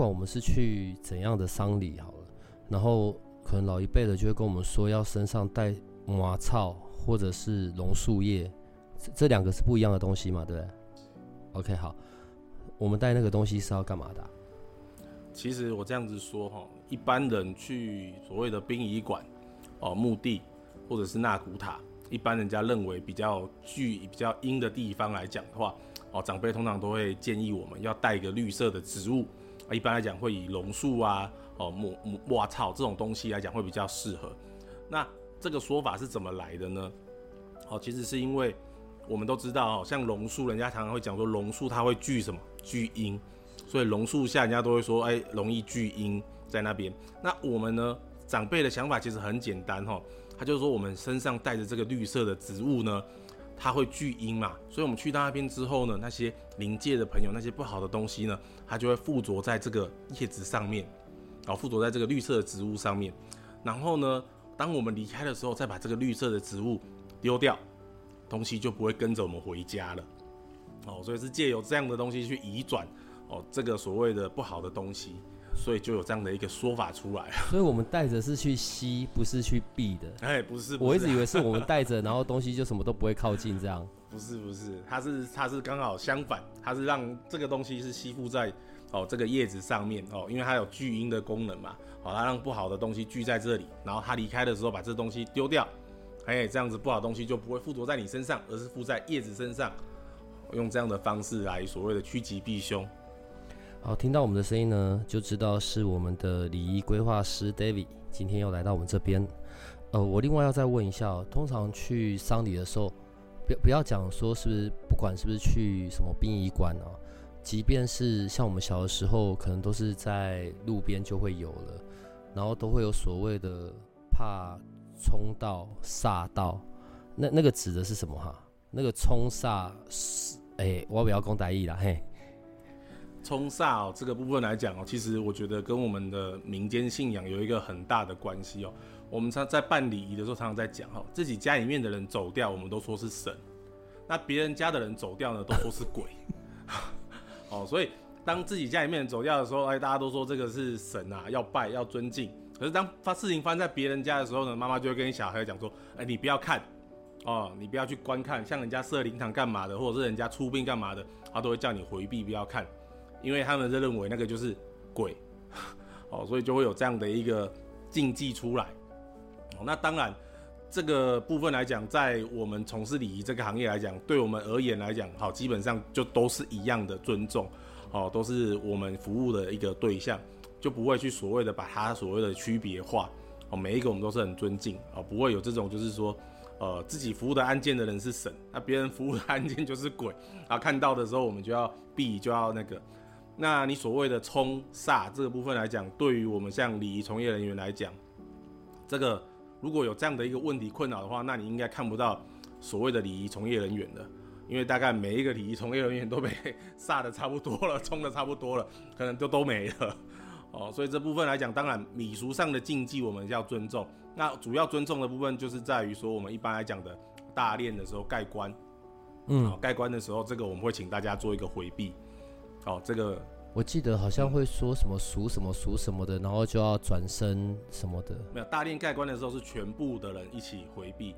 不管我们是去怎样的丧礼好了，然后可能老一辈的就会跟我们说，要身上带马草或者是榕树叶，这这两个是不一样的东西嘛，对不对？OK，好，我们带那个东西是要干嘛的？其实我这样子说哈，一般人去所谓的殡仪馆、哦墓地或者是纳古塔，一般人家认为比较具比较阴的地方来讲的话，哦长辈通常都会建议我们要带一个绿色的植物，一般来讲会以榕树啊、哦木木哇草这种东西来讲会比较适合。那这个说法是怎么来的呢？哦，其实是因为我们都知道哦，像榕树，人家常常会讲说榕树它会聚什么聚阴。所以榕树下，人家都会说，哎，容易聚阴在那边。那我们呢，长辈的想法其实很简单哈，他就是说，我们身上带着这个绿色的植物呢，它会聚阴嘛。所以我们去到那边之后呢，那些灵界的朋友，那些不好的东西呢，它就会附着在这个叶子上面，然后附着在这个绿色的植物上面。然后呢，当我们离开的时候，再把这个绿色的植物丢掉，东西就不会跟着我们回家了。哦，所以是借由这样的东西去移转。哦，这个所谓的不好的东西，所以就有这样的一个说法出来。所以我们带着是去吸，不是去避的。哎，不是，我一直以为是我们带着，然后东西就什么都不会靠近这样。不是不是，它是它是刚好相反，它是让这个东西是吸附在哦这个叶子上面哦，因为它有聚阴的功能嘛。哦，它让不好的东西聚在这里，然后它离开的时候把这东西丢掉，哎，这样子不好东西就不会附着在你身上，而是附在叶子身上。用这样的方式来所谓的趋吉避凶。好，听到我们的声音呢，就知道是我们的礼仪规划师 David 今天又来到我们这边。呃，我另外要再问一下，通常去丧礼的时候，不不要讲说是不是，不管是不是去什么殡仪馆哦，即便是像我们小的时候，可能都是在路边就会有了，然后都会有所谓的怕冲到煞到，那那个指的是什么哈？那个冲煞是，哎，我不要讲大意了，嘿。冲煞哦，这个部分来讲哦，其实我觉得跟我们的民间信仰有一个很大的关系哦。我们常在办礼仪的时候，常常在讲哈，自己家里面的人走掉，我们都说是神；那别人家的人走掉呢，都说是鬼。哦，所以当自己家里面走掉的时候，哎，大家都说这个是神啊，要拜要尊敬。可是当发事情发生在别人家的时候呢，妈妈就会跟小孩讲说，哎，你不要看哦，你不要去观看，像人家设灵堂干嘛的，或者是人家出殡干嘛的，他都会叫你回避，不要看。因为他们就认为那个就是鬼，哦，所以就会有这样的一个禁忌出来。哦，那当然这个部分来讲，在我们从事礼仪这个行业来讲，对我们而言来讲，好，基本上就都是一样的尊重，哦，都是我们服务的一个对象，就不会去所谓的把它所谓的区别化。哦，每一个我们都是很尊敬，哦，不会有这种就是说，呃，自己服务的案件的人是神，那别人服务的案件就是鬼，啊，看到的时候我们就要避，就要那个。那你所谓的冲煞这个部分来讲，对于我们像礼仪从业人员来讲，这个如果有这样的一个问题困扰的话，那你应该看不到所谓的礼仪从业人员的，因为大概每一个礼仪从业人员都被煞的差不多了，冲的差不多了，可能就都没了哦。所以这部分来讲，当然礼俗上的禁忌我们要尊重。那主要尊重的部分就是在于说，我们一般来讲的大殓的时候盖棺，嗯，盖棺的时候，这个我们会请大家做一个回避。哦，这个我记得好像会说什么属什么属什么的，然后就要转身什么的。没有大殿盖棺的时候是全部的人一起回避。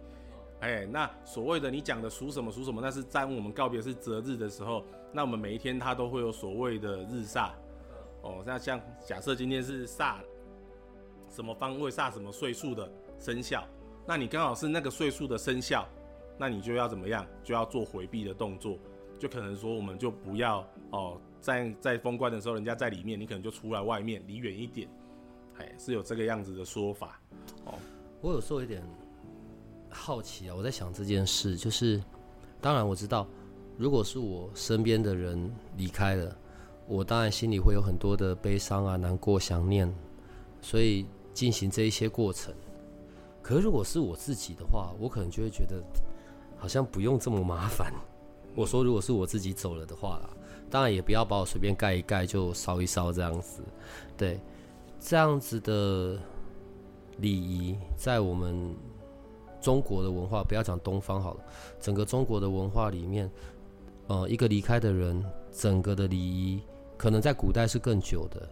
哎，那所谓的你讲的属什么属什么，那是在我们告别是择日的时候，那我们每一天它都会有所谓的日煞。哦，那像假设今天是煞什么方位煞什么岁数的生肖，那你刚好是那个岁数的生肖，那你就要怎么样？就要做回避的动作，就可能说我们就不要哦。在在封关的时候，人家在里面，你可能就出来外面，离远一点，哎，是有这个样子的说法。哦，我有时候有点好奇啊，我在想这件事，就是当然我知道，如果是我身边的人离开了，我当然心里会有很多的悲伤啊、难过、想念，所以进行这一些过程。可是如果是我自己的话，我可能就会觉得好像不用这么麻烦。我说，如果是我自己走了的话啦，当然也不要把我随便盖一盖就烧一烧这样子。对，这样子的礼仪在我们中国的文化，不要讲东方好了，整个中国的文化里面，呃，一个离开的人，整个的礼仪可能在古代是更久的。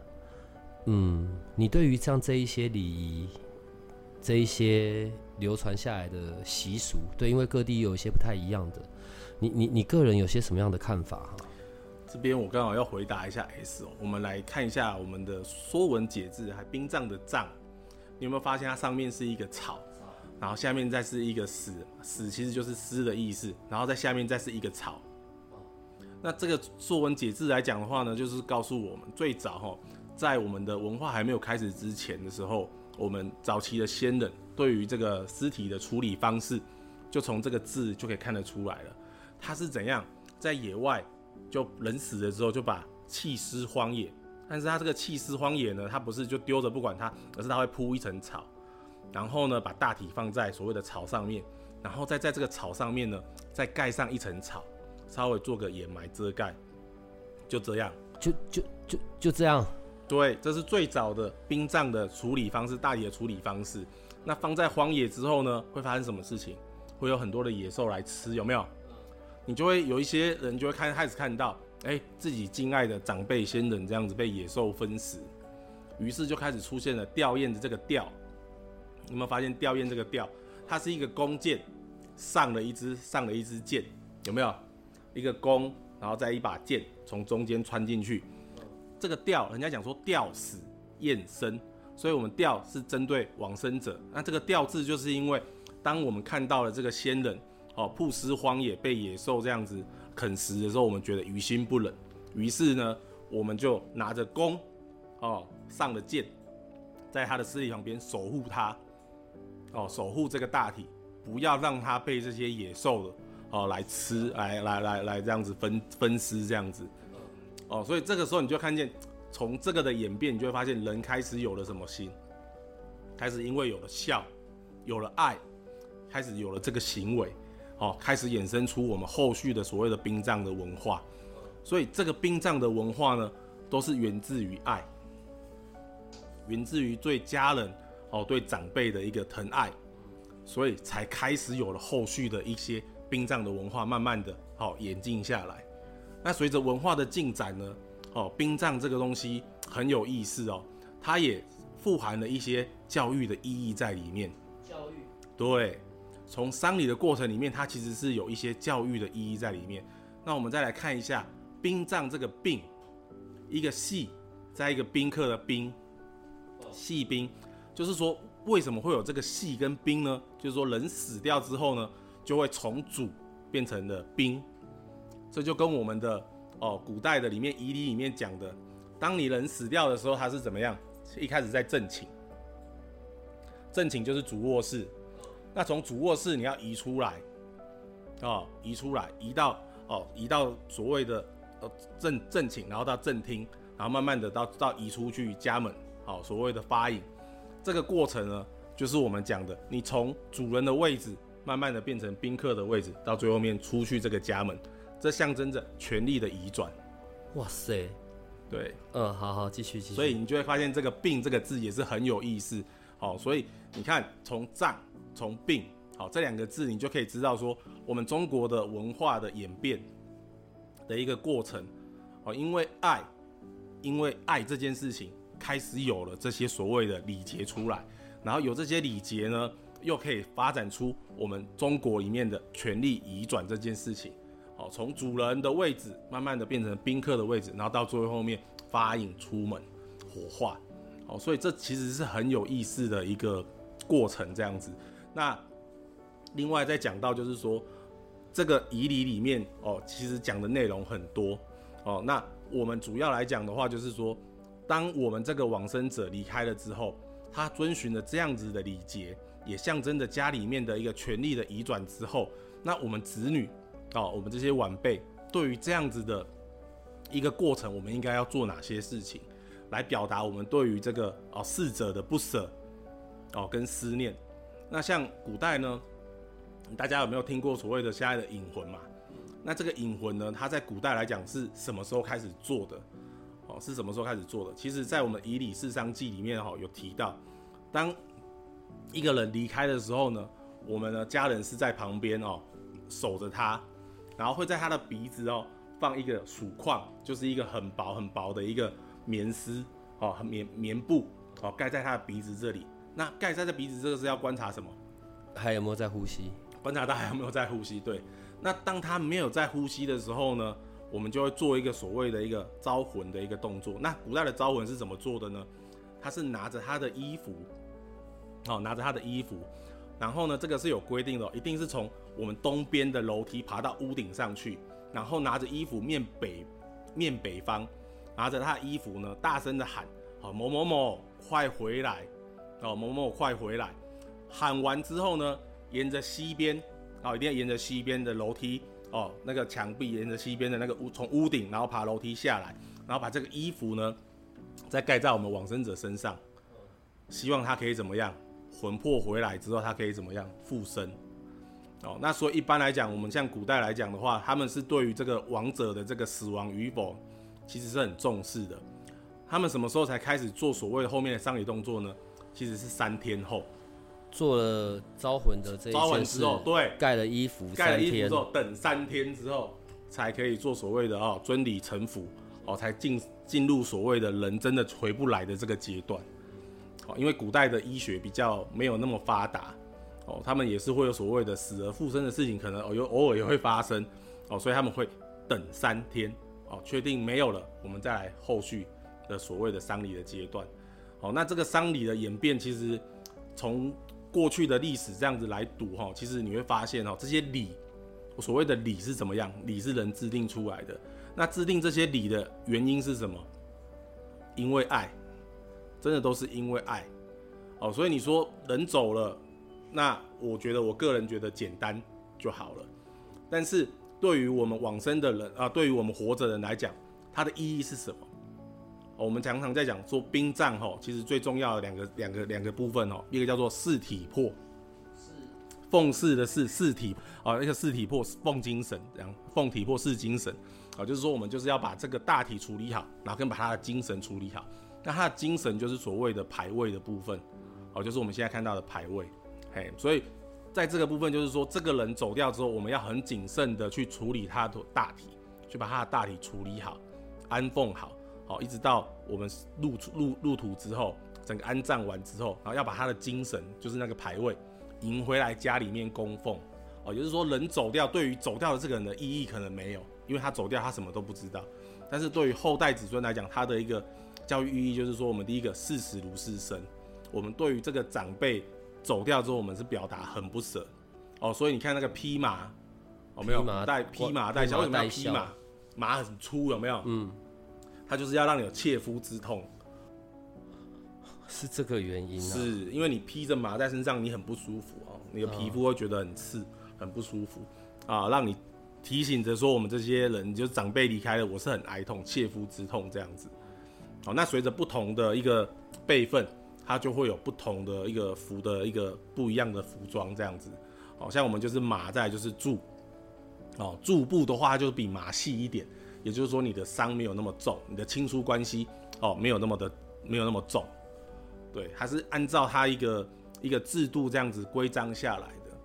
嗯，你对于像这一些礼仪，这一些流传下来的习俗，对，因为各地有一些不太一样的。你你你个人有些什么样的看法哈？这边我刚好要回答一下 S，我们来看一下我们的《说文解字》还冰藏的藏，你有没有发现它上面是一个草，然后下面再是一个死，死其实就是尸的意思，然后在下面再是一个草。那这个《说文解字》来讲的话呢，就是告诉我们最早哈，在我们的文化还没有开始之前的时候，我们早期的先人对于这个尸体的处理方式，就从这个字就可以看得出来了。他是怎样在野外就人死了之后就把弃尸荒野，但是他这个弃尸荒野呢，他不是就丢着不管它，而是他会铺一层草，然后呢把大体放在所谓的草上面，然后再在这个草上面呢再盖上一层草，稍微做个掩埋遮盖，就这样，就就就就这样。对，这是最早的殡葬的处理方式，大体的处理方式。那放在荒野之后呢，会发生什么事情？会有很多的野兽来吃，有没有？你就会有一些人就会开开始看到，哎，自己敬爱的长辈先人这样子被野兽分食，于是就开始出现了吊唁的这个吊。有没有发现吊唁这个吊，它是一个弓箭上了一支上了一支箭，有没有？一个弓，然后再一把剑从中间穿进去。这个吊，人家讲说吊死验生，所以我们吊是针对往生者。那这个吊字就是因为，当我们看到了这个先人。哦，曝尸荒野被野兽这样子啃食的时候，我们觉得于心不忍，于是呢，我们就拿着弓，哦，上了箭，在他的尸体旁边守护他，哦，守护这个大体，不要让他被这些野兽的哦来吃，来来来来这样子分分尸这样子，哦，所以这个时候你就看见，从这个的演变，你就会发现人开始有了什么心，开始因为有了笑，有了爱，开始有了这个行为。哦，开始衍生出我们后续的所谓的殡葬的文化，所以这个殡葬的文化呢，都是源自于爱，源自于对家人哦对长辈的一个疼爱，所以才开始有了后续的一些殡葬的文化，慢慢的哦演进下来。那随着文化的进展呢，哦殡葬这个东西很有意思哦，它也富含了一些教育的意义在里面。教育，对。从丧礼的过程里面，它其实是有一些教育的意义在里面。那我们再来看一下殡葬这个“殡”，一个“系”在一个宾客的“宾”，系宾，就是说为什么会有这个“系”跟“宾”呢？就是说人死掉之后呢，就会从主变成了宾，这就跟我们的哦古代的里面仪礼里面讲的，当你人死掉的时候，他是怎么样？一开始在正寝，正寝就是主卧室。那从主卧室你要移出来，哦，移出来，移到哦，移到所谓的呃正正寝，然后到正厅，然后慢慢的到到移出去家门，好，所谓的发引，这个过程呢，就是我们讲的，你从主人的位置慢慢的变成宾客的位置，到最后面出去这个家门，这象征着权力的移转。哇塞，对，嗯，好好继续继续。所以你就会发现这个“病”这个字也是很有意思，好，所以你看从葬。从病好这两个字，你就可以知道说，我们中国的文化的演变的一个过程哦，因为爱，因为爱这件事情开始有了这些所谓的礼节出来，然后有这些礼节呢，又可以发展出我们中国里面的权力移转这件事情，好，从主人的位置慢慢的变成宾客的位置，然后到最后面发引出门火化，好，所以这其实是很有意思的一个过程，这样子。那另外再讲到，就是说这个仪礼里面哦，其实讲的内容很多哦。那我们主要来讲的话，就是说，当我们这个往生者离开了之后，他遵循了这样子的礼节，也象征着家里面的一个权力的移转之后，那我们子女哦，我们这些晚辈对于这样子的一个过程，我们应该要做哪些事情，来表达我们对于这个哦逝者的不舍哦跟思念。那像古代呢，大家有没有听过所谓的现在的引魂嘛？那这个引魂呢，它在古代来讲是什么时候开始做的？哦，是什么时候开始做的？其实，在我们《以礼事商记》里面哈有提到，当一个人离开的时候呢，我们的家人是在旁边哦守着他，然后会在他的鼻子哦放一个鼠框，就是一个很薄很薄的一个棉丝哦棉棉布哦盖在他的鼻子这里。那盖在这鼻子这个是要观察什么？还有没有在呼吸？观察他还有没有在呼吸？对。那当他没有在呼吸的时候呢，我们就会做一个所谓的一个招魂的一个动作。那古代的招魂是怎么做的呢？他是拿着他的衣服，哦，拿着他的衣服，然后呢，这个是有规定的，一定是从我们东边的楼梯爬到屋顶上去，然后拿着衣服面北面北方，拿着他的衣服呢，大声的喊，好某某某快回来，哦某某快回来，喊完之后呢，沿着西边。哦，一定要沿着西边的楼梯哦，那个墙壁沿着西边的那个屋，从屋顶然后爬楼梯下来，然后把这个衣服呢，再盖在我们往生者身上，希望他可以怎么样，魂魄回来之后，他可以怎么样复生。哦，那所以一般来讲，我们像古代来讲的话，他们是对于这个亡者的这个死亡与否，其实是很重视的。他们什么时候才开始做所谓的后面的丧礼动作呢？其实是三天后。做了招魂的这一件事，对，盖了衣服，盖了衣服之后，等三天之后才可以做所谓的哦尊礼臣服哦，才进进入所谓的人真的回不来的这个阶段。哦，因为古代的医学比较没有那么发达哦，他们也是会有所谓的死而复生的事情，可能哦有偶尔也会发生哦，所以他们会等三天哦，确定没有了，我们再来后续的所谓的丧礼的阶段。好，那这个丧礼的演变其实从过去的历史这样子来读哈，其实你会发现哦，这些礼，所谓的礼是怎么样？礼是人制定出来的。那制定这些礼的原因是什么？因为爱，真的都是因为爱。哦，所以你说人走了，那我觉得我个人觉得简单就好了。但是对于我们往生的人啊，对于我们活着人来讲，它的意义是什么？我们常常在讲说殡葬吼，其实最重要的两个两个两个部分哦，一个叫做四体魄，奉祀的是四体啊，那个四体魄奉精神，这样奉体魄是精神啊，就是说我们就是要把这个大体处理好，然后跟把他的精神处理好。那他的精神就是所谓的排位的部分，哦，就是我们现在看到的排位，嘿，所以在这个部分就是说，这个人走掉之后，我们要很谨慎的去处理他的大体，去把他的大体处理好，安奉好。好，一直到我们入入入土之后，整个安葬完之后，然后要把他的精神，就是那个牌位，迎回来家里面供奉。哦，也就是说，人走掉，对于走掉的这个人的意义可能没有，因为他走掉，他什么都不知道。但是对于后代子孙来讲，他的一个教育意义就是说，我们第一个视死如是生。我们对于这个长辈走掉之后，我们是表达很不舍。哦，所以你看那个披马，哦没有带披马带孝，为什么要披麻？马很粗，有没有？嗯。他就是要让你有切肤之痛，是这个原因啊？是因为你披着麻在身上，你很不舒服哦，你的皮肤会觉得很刺，很不舒服啊，让你提醒着说，我们这些人就长辈离开了，我是很哀痛，切肤之痛这样子。好，那随着不同的一个辈分，它就会有不同的一个服的一个不一样的服装这样子。好像我们就是马在就是柱，哦，柱部的话就比马细一点。也就是说，你的伤没有那么重，你的亲疏关系哦，没有那么的没有那么重，对，还是按照他一个一个制度这样子规章下来的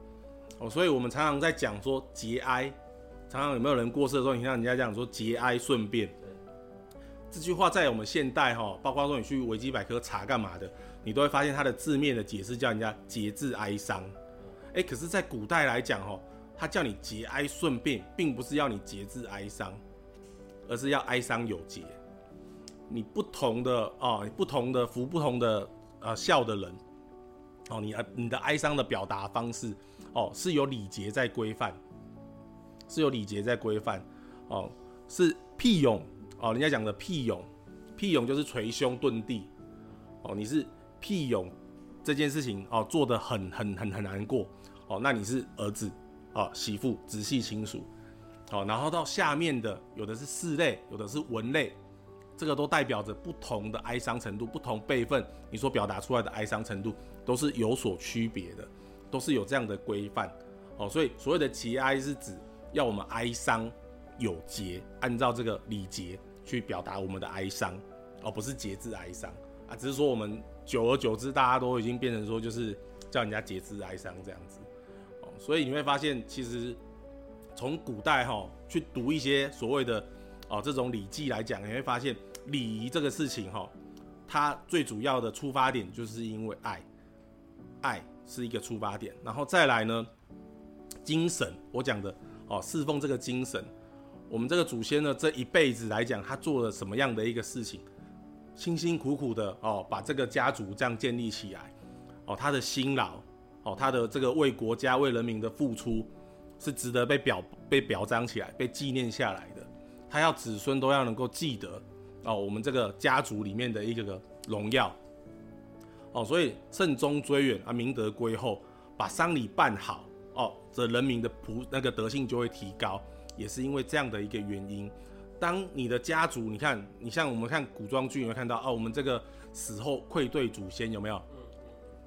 哦。所以我们常常在讲说节哀，常常有没有人过世的时候，你听人家讲说节哀顺变，这句话在我们现代哈，包括说你去维基百科查干嘛的，你都会发现它的字面的解释叫人家节制哀伤。哎，可是，在古代来讲哈，他叫你节哀顺变，并不是要你节制哀伤。而是要哀伤有节，你不同的哦，不同的服不同的呃笑的人，哦，你呃你的哀伤的表达方式哦是有礼节在规范，是有礼节在规范哦，是屁勇哦，人家讲的屁勇，屁勇就是捶胸顿地哦，你是屁勇这件事情哦做的很很很很难过哦，那你是儿子哦媳妇直系亲属。好，然后到下面的有的是四类，有的是文类，这个都代表着不同的哀伤程度，不同辈分，你所表达出来的哀伤程度都是有所区别的，都是有这样的规范。哦，所以所谓的节哀是指要我们哀伤有节，按照这个礼节去表达我们的哀伤，而不是节制哀伤啊。只是说我们久而久之，大家都已经变成说就是叫人家节制哀伤这样子。哦，所以你会发现其实。从古代哈去读一些所谓的哦这种礼记来讲，你会发现礼仪这个事情哈，它最主要的出发点就是因为爱，爱是一个出发点，然后再来呢，精神我讲的哦侍奉这个精神，我们这个祖先呢这一辈子来讲，他做了什么样的一个事情，辛辛苦苦的哦把这个家族这样建立起来，哦他的辛劳，哦他的这个为国家为人民的付出。是值得被表被表彰起来、被纪念下来的。他要子孙都要能够记得哦，我们这个家族里面的一个个荣耀哦，所以慎终追远啊，明德归厚，把丧礼办好哦，这人民的普那个德性就会提高，也是因为这样的一个原因。当你的家族，你看，你像我们看古装剧，你会看到哦，我们这个死后愧对祖先有没有？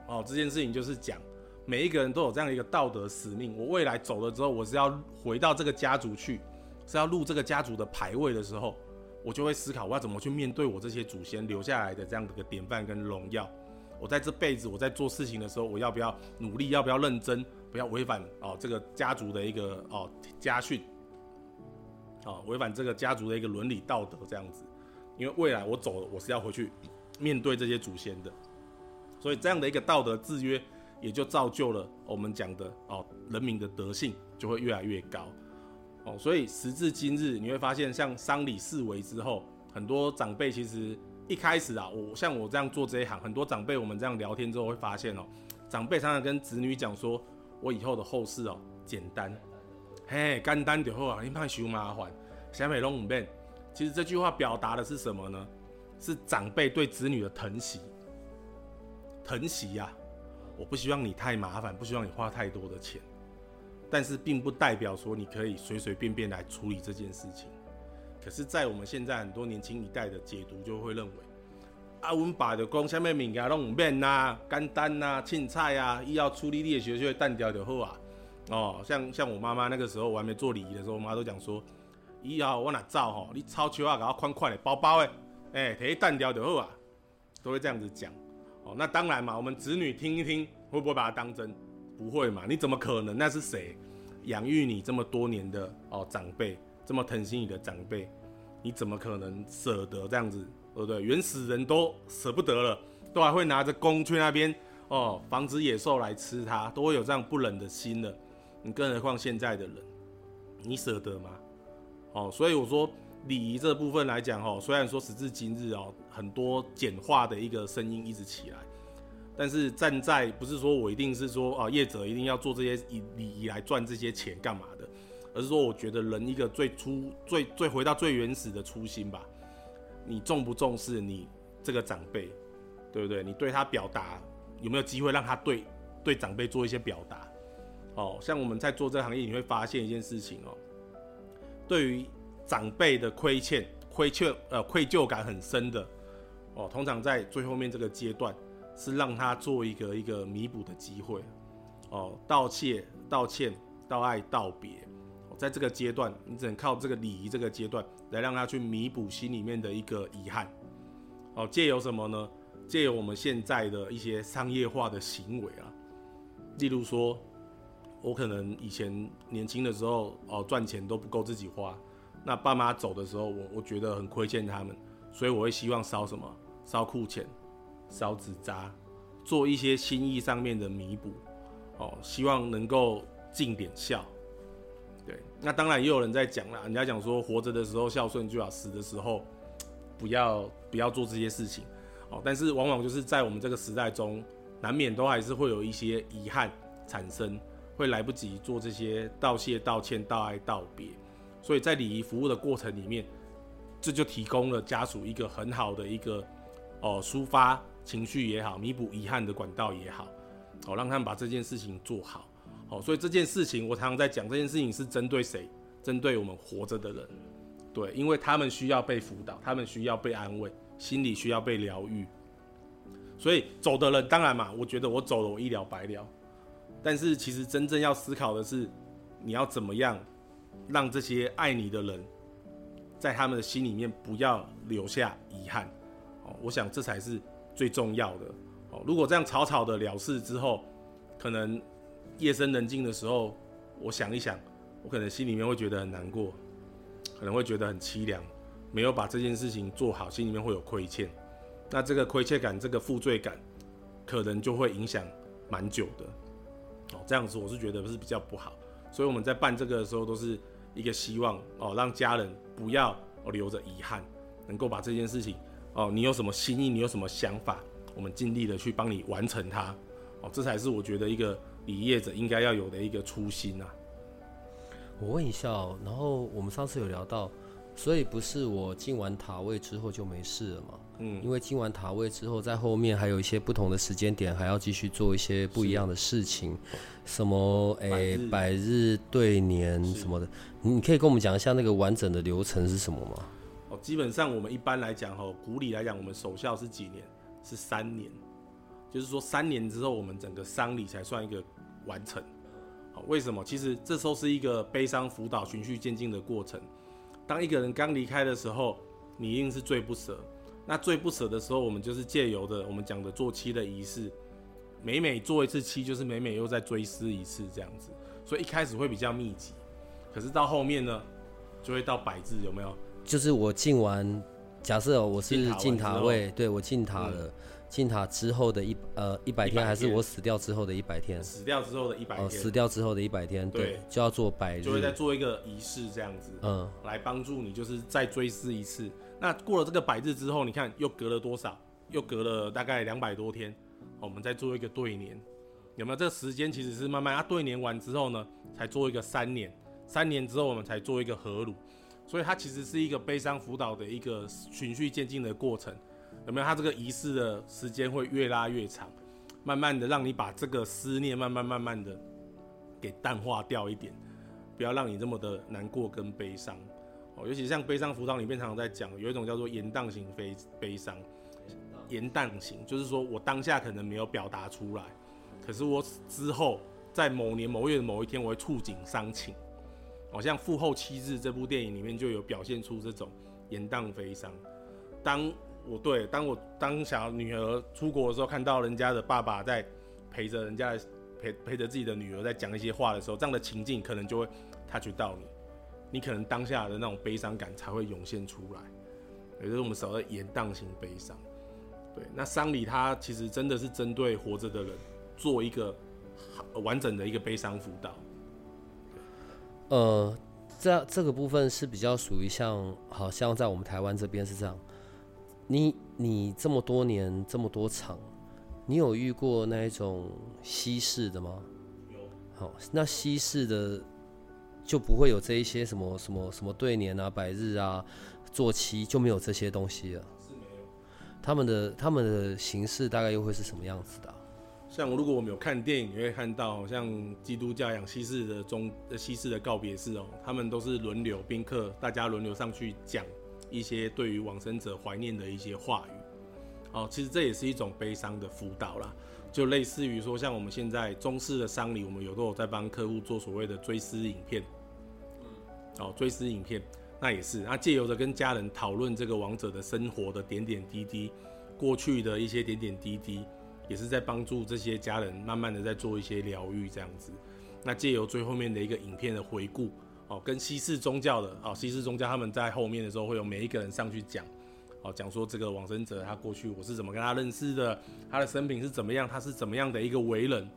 哦，这件事情就是讲。每一个人都有这样一个道德使命。我未来走了之后，我是要回到这个家族去，是要入这个家族的牌位的时候，我就会思考我要怎么去面对我这些祖先留下来的这样的一个典范跟荣耀。我在这辈子我在做事情的时候，我要不要努力？要不要认真？不要违反哦这个家族的一个哦家训，哦违反这个家族的一个伦理道德这样子。因为未来我走了，我是要回去面对这些祖先的，所以这样的一个道德制约。也就造就了我们讲的哦，人民的德性就会越来越高哦，所以时至今日，你会发现像丧礼四维之后，很多长辈其实一开始啊，我像我这样做这一行，很多长辈我们这样聊天之后会发现哦，长辈常常跟子女讲说，我以后的后事哦简单，嘿，简单就好啊，你怕受麻烦，想美拢唔变。其实这句话表达的是什么呢？是长辈对子女的疼惜，疼惜呀。我不希望你太麻烦，不希望你花太多的钱，但是并不代表说你可以随随便便来处理这件事情。可是，在我们现在很多年轻一代的解读，就会认为，啊，阮爸就讲什么物件拢唔免呐，干单呐，青菜啊，伊要处理你的学学蛋条就好啊。哦，像像我妈妈那个时候，我还没做礼仪的时候，我妈都讲说，以后我哪走吼，你抄球啊，搞宽宽的包包诶，哎，摕蛋条就好啊，都会这样子讲。哦，那当然嘛，我们子女听一听，会不会把它当真？不会嘛？你怎么可能？那是谁养育你这么多年的哦长辈，这么疼惜你的长辈，你怎么可能舍得这样子？对不对？原始人都舍不得了，都还会拿着弓去那边哦，防止野兽来吃它，都会有这样不忍的心的。你更何况现在的人，你舍得吗？哦，所以我说。礼仪这部分来讲，哦，虽然说时至今日哦，很多简化的一个声音一直起来，但是站在不是说我一定是说啊，业者一定要做这些以礼仪来赚这些钱干嘛的，而是说我觉得人一个最初最最回到最原始的初心吧，你重不重视你这个长辈，对不对？你对他表达有没有机会让他对对长辈做一些表达？哦，像我们在做这行业，你会发现一件事情哦，对于。长辈的亏欠、亏欠呃愧疚感很深的哦，通常在最后面这个阶段是让他做一个一个弥补的机会哦，道歉、道歉、道爱、道别，在这个阶段，你只能靠这个礼仪这个阶段来让他去弥补心里面的一个遗憾哦，借由什么呢？借由我们现在的一些商业化的行为啊，例如说，我可能以前年轻的时候哦赚钱都不够自己花。那爸妈走的时候，我我觉得很亏欠他们，所以我会希望烧什么？烧库钱，烧纸扎，做一些心意上面的弥补，哦，希望能够尽点孝。对，那当然也有人在讲了，人家讲说活着的时候孝顺就好，死的时候不要不要做这些事情，哦，但是往往就是在我们这个时代中，难免都还是会有一些遗憾产生，会来不及做这些道谢、道歉、道爱、道别。所以在礼仪服务的过程里面，这就提供了家属一个很好的一个哦抒发情绪也好，弥补遗憾的管道也好，哦让他们把这件事情做好。哦，所以这件事情我常常在讲，这件事情是针对谁？针对我们活着的人，对，因为他们需要被辅导，他们需要被安慰，心理需要被疗愈。所以走的人当然嘛，我觉得我走了，我一了百了。但是其实真正要思考的是，你要怎么样让这些爱你的人，在他们的心里面不要留下遗憾。我想这才是最重要的。哦，如果这样草草的了事之后，可能夜深人静的时候，我想一想，我可能心里面会觉得很难过，可能会觉得很凄凉，没有把这件事情做好，心里面会有亏欠。那这个亏欠感，这个负罪感，可能就会影响蛮久的。哦，这样子我是觉得是比较不好。所以我们在办这个的时候，都是一个希望哦，让家人不要留着遗憾，能够把这件事情哦，你有什么心意，你有什么想法，我们尽力的去帮你完成它。哦，这才是我觉得一个礼业者应该要有的一个初心啊。我问一下哦，然后我们上次有聊到，所以不是我进完塔位之后就没事了吗？嗯，因为进完塔位之后，在后面还有一些不同的时间点，还要继续做一些不一样的事情，什么诶百日对年什么的，你可以跟我们讲一下那个完整的流程是什么吗？基本上我们一般来讲，吼古礼来讲，我们守孝是几年？是三年，就是说三年之后，我们整个丧礼才算一个完成。好，为什么？其实这时候是一个悲伤辅导、循序渐进的过程。当一个人刚离开的时候，你一定是最不舍。那最不舍的时候，我们就是借由的我们讲的做七的仪式，每每做一次七，就是每每又再追思一次这样子，所以一开始会比较密集，可是到后面呢，就会到百字，有没有？就是我进完，假设我是进塔位，对我进塔了。进塔之后的一呃一百天，还是我死掉之后的一百天？死掉之后的一百天。死掉之后的一百天，对，就要做百日，就会再做一个仪式这样子，嗯，来帮助你，就是再追思一次。那过了这个百日之后，你看又隔了多少？又隔了大概两百多天，我们再做一个对年，有没有？这个时间其实是慢慢啊，对年完之后呢，才做一个三年，三年之后我们才做一个合炉，所以它其实是一个悲伤辅导的一个循序渐进的过程。有没有？它这个仪式的时间会越拉越长，慢慢的让你把这个思念慢慢慢慢的给淡化掉一点，不要让你这么的难过跟悲伤哦。尤其像悲伤辅导里面常常在讲，有一种叫做延宕型悲悲伤，延宕型就是说我当下可能没有表达出来，可是我之后在某年某月的某一天，我会触景伤情。好像《父后七日》这部电影里面就有表现出这种延宕悲伤，当。我对，当我当小女儿出国的时候，看到人家的爸爸在陪着人家陪陪着自己的女儿在讲一些话的时候，这样的情境可能就会 touch 到你，你可能当下的那种悲伤感才会涌现出来。也就是我们所谓的延宕型悲伤。对，那丧礼它其实真的是针对活着的人做一个完整的一个悲伤辅导。呃，这这个部分是比较属于像，好像在我们台湾这边是这样。你你这么多年这么多场，你有遇过那一种西式的吗？有。好，那西式的就不会有这一些什么什么什么对联啊、百日啊、坐期就没有这些东西了。是没有。他们的他们的形式大概又会是什么样子的？像如果我们有看电影，你会看到像基督教养西式的中西式的告别式哦，他们都是轮流宾客，大家轮流上去讲。一些对于往生者怀念的一些话语，哦，其实这也是一种悲伤的辅导啦，就类似于说，像我们现在中式的丧礼，我们有都有在帮客户做所谓的追思影片，哦，追思影片，那也是，那借由着跟家人讨论这个亡者的生活的点点滴滴，过去的一些点点滴滴，也是在帮助这些家人慢慢的在做一些疗愈这样子，那借由最后面的一个影片的回顾。哦，跟西式宗教的哦，西式宗教他们在后面的时候会有每一个人上去讲，哦，讲说这个往生者他过去我是怎么跟他认识的，他的生平是怎么样，他是怎么样的一个为人。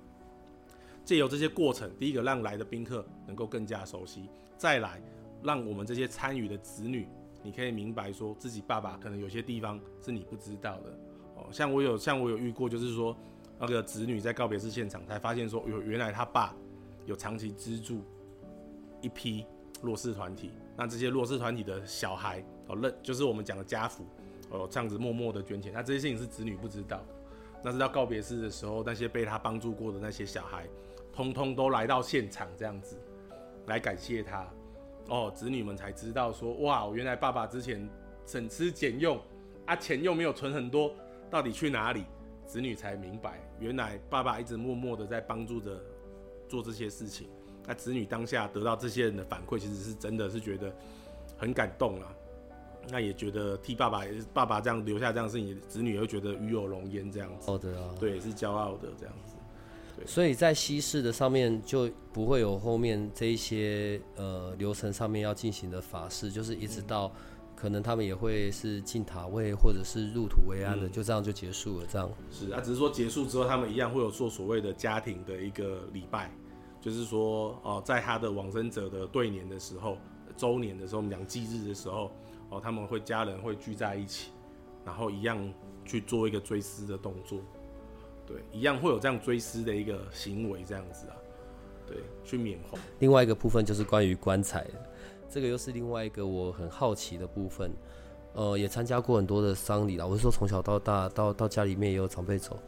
借由这些过程，第一个让来的宾客能够更加熟悉，再来让我们这些参与的子女，你可以明白说自己爸爸可能有些地方是你不知道的。像我有像我有遇过，就是说那个子女在告别式现场才发现说，有原来他爸有长期资助。一批弱势团体，那这些弱势团体的小孩哦，认就是我们讲的家福哦，这样子默默的捐钱，那这些事情是子女不知道，那是到告别式的时候，那些被他帮助过的那些小孩，通通都来到现场这样子来感谢他，哦，子女们才知道说，哇，原来爸爸之前省吃俭用啊，钱又没有存很多，到底去哪里？子女才明白，原来爸爸一直默默的在帮助着做这些事情。那子女当下得到这些人的反馈，其实是真的是觉得很感动了。那也觉得替爸爸，爸爸这样留下这样的事情，子女又觉得与有荣焉这样子。哦的啊，对，是骄傲的这样子。所以在西式的上面就不会有后面这一些呃流程上面要进行的法事，就是一直到可能他们也会是进塔位或者是入土为安的，就这样就结束了。这样是啊，只是说结束之后，他们一样会有做所谓的家庭的一个礼拜，就是说哦，在他的往生者的对年的时候、周年的时候，我们讲忌日的时候，哦，他们会家人会聚在一起，然后一样去做一个追思的动作。对，一样会有这样追思的一个行为，这样子啊，对，去缅怀。另外一个部分就是关于棺材，这个又是另外一个我很好奇的部分。呃，也参加过很多的丧礼啦，我是说从小到大，到到家里面也有长辈走。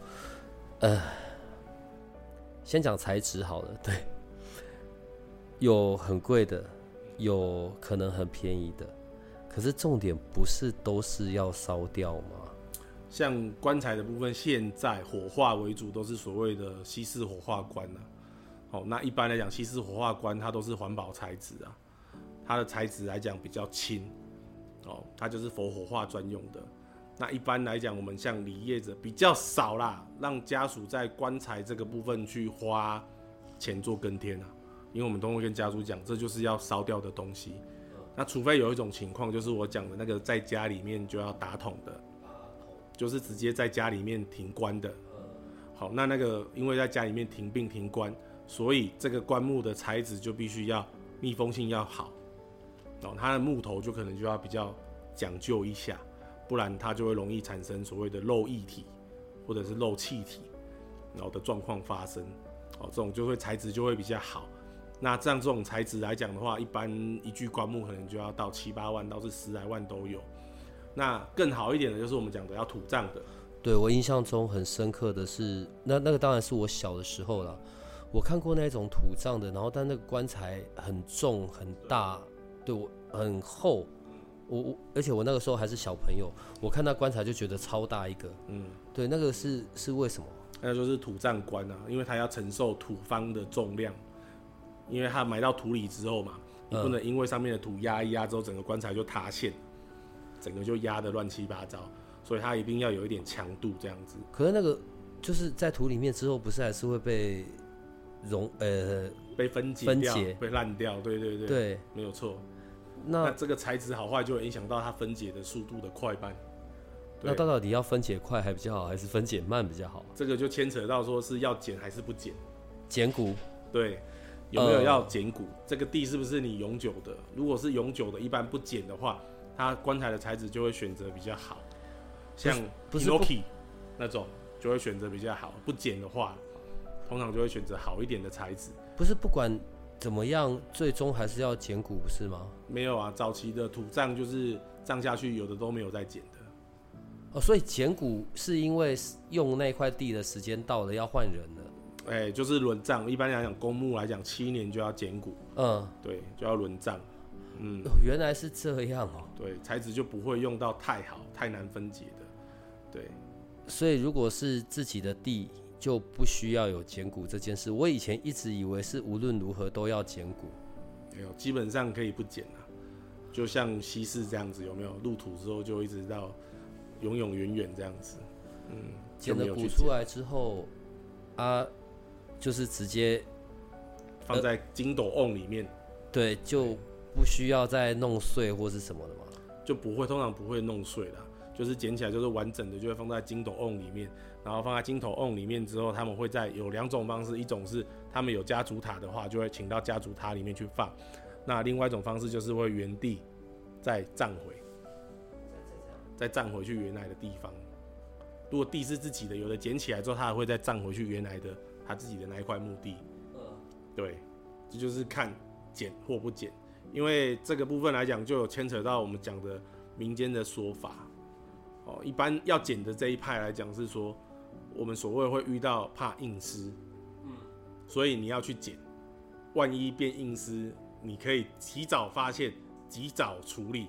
呃，先讲材质好了，对，有很贵的，有可能很便宜的，可是重点不是都是要烧掉吗？像棺材的部分，现在火化为主，都是所谓的西式火化棺呐。哦，那一般来讲，西式火化棺它都是环保材质啊，它的材质来讲比较轻，哦，它就是佛火化专用的。那一般来讲，我们像礼业者比较少啦，让家属在棺材这个部分去花钱做更添啊，因为我们都会跟家属讲，这就是要烧掉的东西。那除非有一种情况，就是我讲的那个在家里面就要打桶的。就是直接在家里面停棺的，好，那那个因为在家里面停病停棺，所以这个棺木的材质就必须要密封性要好，哦，它的木头就可能就要比较讲究一下，不然它就会容易产生所谓的漏液体或者是漏气体，然后的状况发生，哦，这种就会材质就会比较好。那这样这种材质来讲的话，一般一具棺木可能就要到七八万，到是十来万都有。那更好一点的就是我们讲的要土葬的。对我印象中很深刻的是，那那个当然是我小的时候了。我看过那种土葬的，然后但那个棺材很重很大，对我很厚。我我而且我那个时候还是小朋友，我看那棺材就觉得超大一个。嗯，对，那个是是为什么？那就是土葬棺啊，因为它要承受土方的重量，因为它埋到土里之后嘛，你不能因为上面的土压一压之后，整个棺材就塌陷。整个就压的乱七八糟，所以它一定要有一点强度这样子。可是那个就是在土里面之后，不是还是会被溶呃被分解、分解、被烂掉？对对对，对，没有错。那这个材质好坏就会影响到它分解的速度的快慢。那到底要分解快还比较好，还是分解慢比较好？这个就牵扯到说是要减还是不减，减骨？对，有没有要减骨？这个地是不是你永久的？如果是永久的，一般不减的话。它棺材的材质就会选择比较好，像 Loki 那种就会选择比较好。不减的话，通常就会选择好一点的材质。不是不管怎么样，最终还是要剪骨，不是吗？没有啊，早期的土葬就是葬下去，有的都没有再剪的。哦，所以剪骨是因为用那块地的时间到了，要换人了。哎，就是轮葬。一般来讲，公墓来讲，七年就要剪骨。嗯，对，就要轮葬。嗯，原来是这样哦。对，材质就不会用到太好、太难分解的。对，所以如果是自己的地，就不需要有剪骨这件事。我以前一直以为是无论如何都要剪骨，没有，基本上可以不剪啊。就像西式这样子，有没有入土之后就一直到永永远远这样子？嗯，剪了骨出来之后，啊，就是直接放在金斗瓮里面。对，就。不需要再弄碎或是什么的嘛？就不会，通常不会弄碎的，就是捡起来就是完整的，就会放在金斗瓮里面。然后放在金头瓮里面之后，他们会在有两种方式，一种是他们有家族塔的话，就会请到家族塔里面去放。那另外一种方式就是会原地再葬回，再葬回去原来的地方。如果地是自己的，有的捡起来之后，他还会再葬回去原来的他自己的那一块墓地。对，这就是看捡或不捡。因为这个部分来讲，就有牵扯到我们讲的民间的说法，哦，一般要捡的这一派来讲是说，我们所谓会遇到怕硬尸，嗯，所以你要去剪，万一变硬尸，你可以提早发现，及早处理。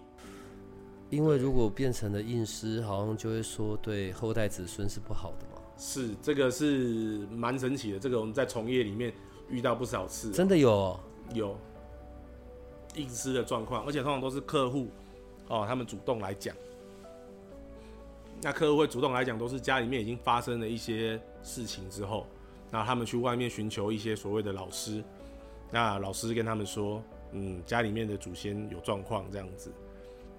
因为如果变成了硬尸，好像就会说对后代子孙是不好的嘛。是，这个是蛮神奇的，这个我们在从业里面遇到不少次，真的有哦有硬尸的状况，而且通常都是客户哦，他们主动来讲。那客户会主动来讲，都是家里面已经发生了一些事情之后，那他们去外面寻求一些所谓的老师，那老师跟他们说，嗯，家里面的祖先有状况这样子，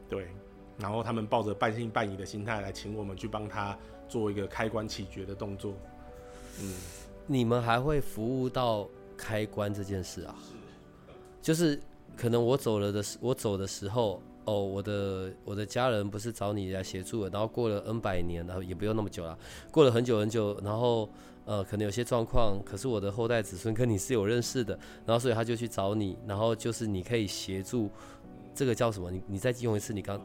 对，然后他们抱着半信半疑的心态来请我们去帮他做一个开关启决的动作，嗯，你们还会服务到开关这件事啊？就是可能我走了的时，我走的时候，哦，我的我的家人不是找你来协助，然后过了 N 百年，然后也不用那么久了，过了很久很久，然后呃，可能有些状况，可是我的后代子孙跟你是有认识的，然后所以他就去找你，然后就是你可以协助，这个叫什么？你你再用一次，你刚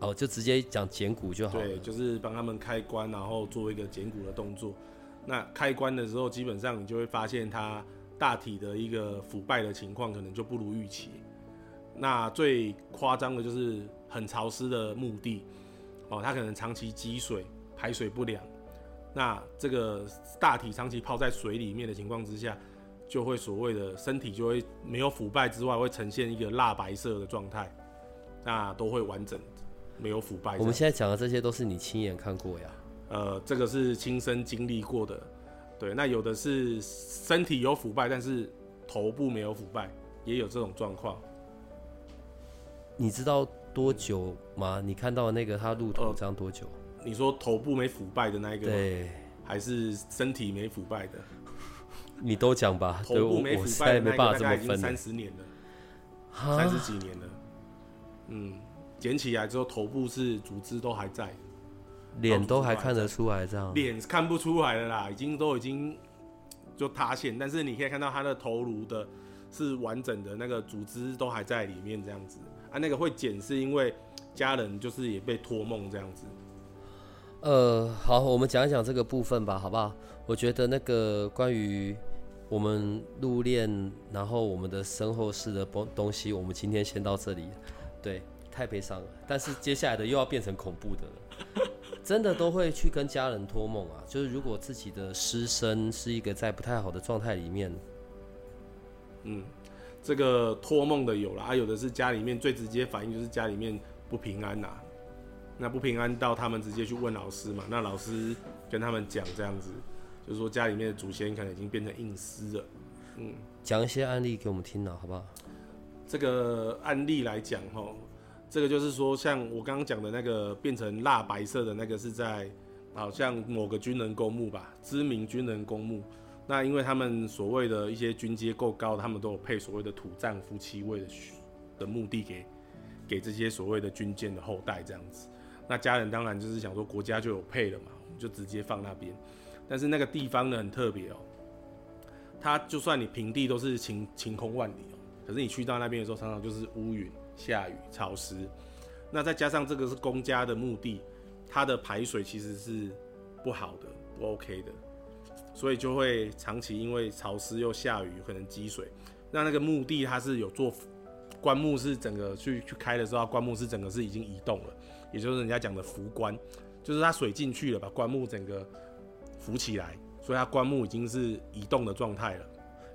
哦，就直接讲捡骨就好了。对，就是帮他们开关，然后做一个捡骨的动作。那开关的时候，基本上你就会发现它大体的一个腐败的情况可能就不如预期。那最夸张的就是很潮湿的墓地，哦，它可能长期积水、排水不良。那这个大体长期泡在水里面的情况之下，就会所谓的身体就会没有腐败之外，会呈现一个蜡白色的状态，那都会完整没有腐败。我们现在讲的这些都是你亲眼看过呀。呃，这个是亲身经历过的，对。那有的是身体有腐败，但是头部没有腐败，也有这种状况。你知道多久吗？你看到那个他入土呃这样多久？你说头部没腐败的那一个吗，对，还是身体没腐败的？你都讲吧。头部没腐败在没办法的那一个大这么分了概已经三。十年了，哈三十几年了。嗯，捡起来之后，头部是组织都还在，脸都还看得出来这样。脸是看不出来了啦，已经都已经就塌陷，但是你可以看到他的头颅的是完整的，那个组织都还在里面这样子啊。那个会剪是因为家人就是也被托梦这样子。呃，好，我们讲一讲这个部分吧，好不好？我觉得那个关于我们入殓，然后我们的身后事的东东西，我们今天先到这里。对，太悲伤了。但是接下来的又要变成恐怖的了，真的都会去跟家人托梦啊。就是如果自己的师生是一个在不太好的状态里面，嗯，这个托梦的有了啊，有的是家里面最直接反应就是家里面不平安呐、那不平安到他们直接去问老师嘛，那老师跟他们讲这样子，就是说家里面的祖先可能已经变成硬尸了。嗯，讲一些案例给我们听了，好不好？这个案例来讲哈，这个就是说像我刚刚讲的那个变成蜡白色的那个是在好像某个军人公墓吧，知名军人公墓。那因为他们所谓的一些军阶够高，他们都有配所谓的土葬夫妻位的的墓地给给这些所谓的军舰的后代这样子。那家人当然就是想说国家就有配了嘛，我们就直接放那边。但是那个地方呢很特别哦，它就算你平地都是晴晴空万里哦，可是你去到那边的时候，常常就是乌云、下雨、潮湿。那再加上这个是公家的墓地，它的排水其实是不好的、不 OK 的，所以就会长期因为潮湿又下雨，可能积水。那那个墓地它是有做棺木是整个去去开的时候，棺木是整个是已经移动了，也就是人家讲的浮棺，就是它水进去了，把棺木整个浮起来，所以它棺木已经是移动的状态了。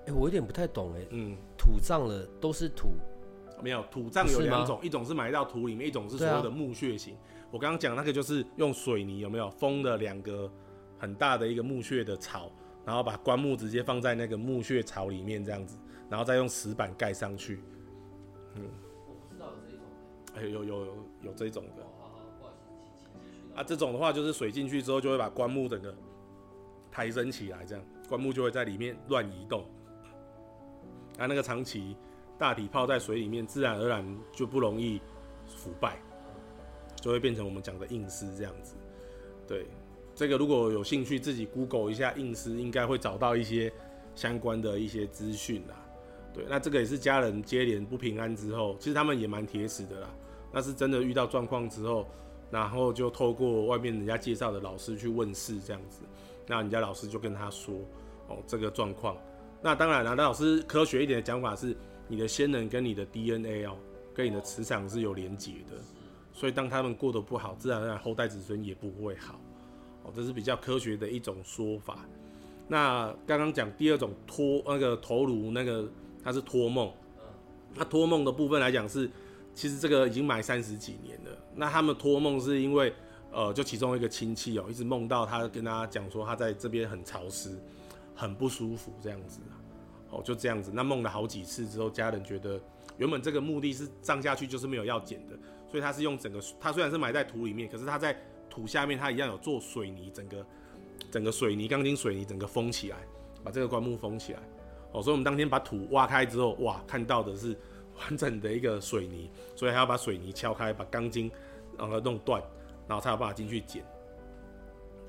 哎、我有点不太懂哎、嗯，土葬了都是土，没有土葬有两种，一种是埋到土里面，一种是所谓的墓穴型。我刚刚讲那个就是用水泥有没有封的两个很大的一个墓穴的槽，然后把棺木直接放在那个墓穴槽里面这样子，然后再用石板盖上去。嗯，我不知道有这种。哎，有有有有这种的。啊，这种的话就是水进去之后就会把棺木整个抬升起来，这样棺木就会在里面乱移动。啊，那个长期大体泡在水里面，自然而然就不容易腐败，就会变成我们讲的硬尸这样子。对，这个如果有兴趣自己 Google 一下硬尸，应该会找到一些相关的一些资讯啦。对，那这个也是家人接连不平安之后，其实他们也蛮铁齿的啦。那是真的遇到状况之后，然后就透过外面人家介绍的老师去问事这样子，那人家老师就跟他说，哦，这个状况。那当然了，那老师科学一点的讲法是，你的先人跟你的 DNA 哦，跟你的磁场是有连结的，所以当他们过得不好，自然而然后代子孙也不会好。哦，这是比较科学的一种说法。那刚刚讲第二种托那个头颅那个，它是托梦。那托梦的部分来讲是，其实这个已经埋三十几年了。那他们托梦是因为，呃，就其中一个亲戚哦，一直梦到他跟他讲说他在这边很潮湿，很不舒服这样子。哦，就这样子。那梦了好几次之后，家人觉得原本这个目的是葬下去就是没有要捡的，所以他是用整个，他虽然是埋在土里面，可是他在土下面它一样有做水泥，整个整个水泥钢筋水泥整个封起来，把这个棺木封起来。哦，所以我们当天把土挖开之后，哇，看到的是完整的一个水泥，所以还要把水泥敲开，把钢筋然后弄断，然后才有办法进去捡。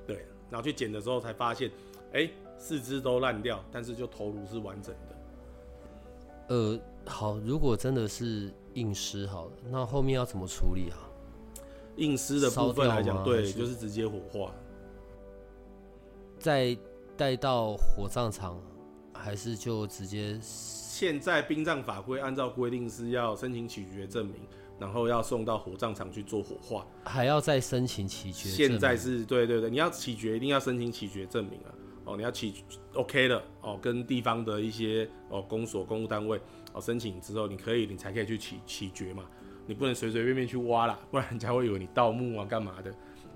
对，然后去捡的时候才发现，哎，四肢都烂掉，但是就头颅是完整的。呃，好，如果真的是硬尸好了，那后面要怎么处理啊？硬尸的部分来讲，对，就是直接火化，再带到火葬场。还是就直接？现在殡葬法规按照规定是要申请起决证明，然后要送到火葬场去做火化，还要再申请起决。现在是对对对，你要起决一定要申请起决证明啊！哦，你要起 OK 了哦，跟地方的一些哦公所、公务单位哦申请之后，你可以你才可以去起起决嘛，你不能随随便便去挖啦，不然人家会以为你盗墓啊干嘛的，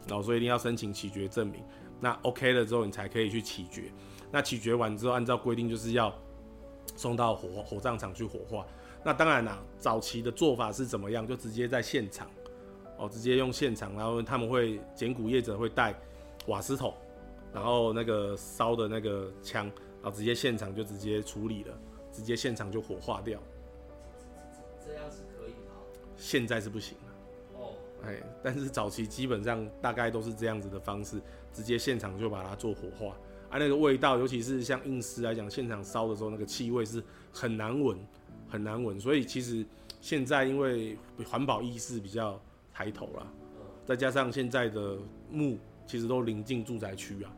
然后所以一定要申请起决证明。那 OK 了之后，你才可以去起决。那起决完之后，按照规定就是要送到火火葬场去火化。那当然啦，早期的做法是怎么样？就直接在现场，哦，直接用现场，然后他们会捡骨业者会带瓦斯桶，然后那个烧的那个枪，然后直接现场就直接处理了，直接现场就火化掉。现在是不行了。哦，哎，但是早期基本上大概都是这样子的方式，直接现场就把它做火化。啊，那个味道，尤其是像硬尸来讲，现场烧的时候，那个气味是很难闻，很难闻。所以其实现在因为环保意识比较抬头了，再加上现在的墓其实都临近住宅区啊，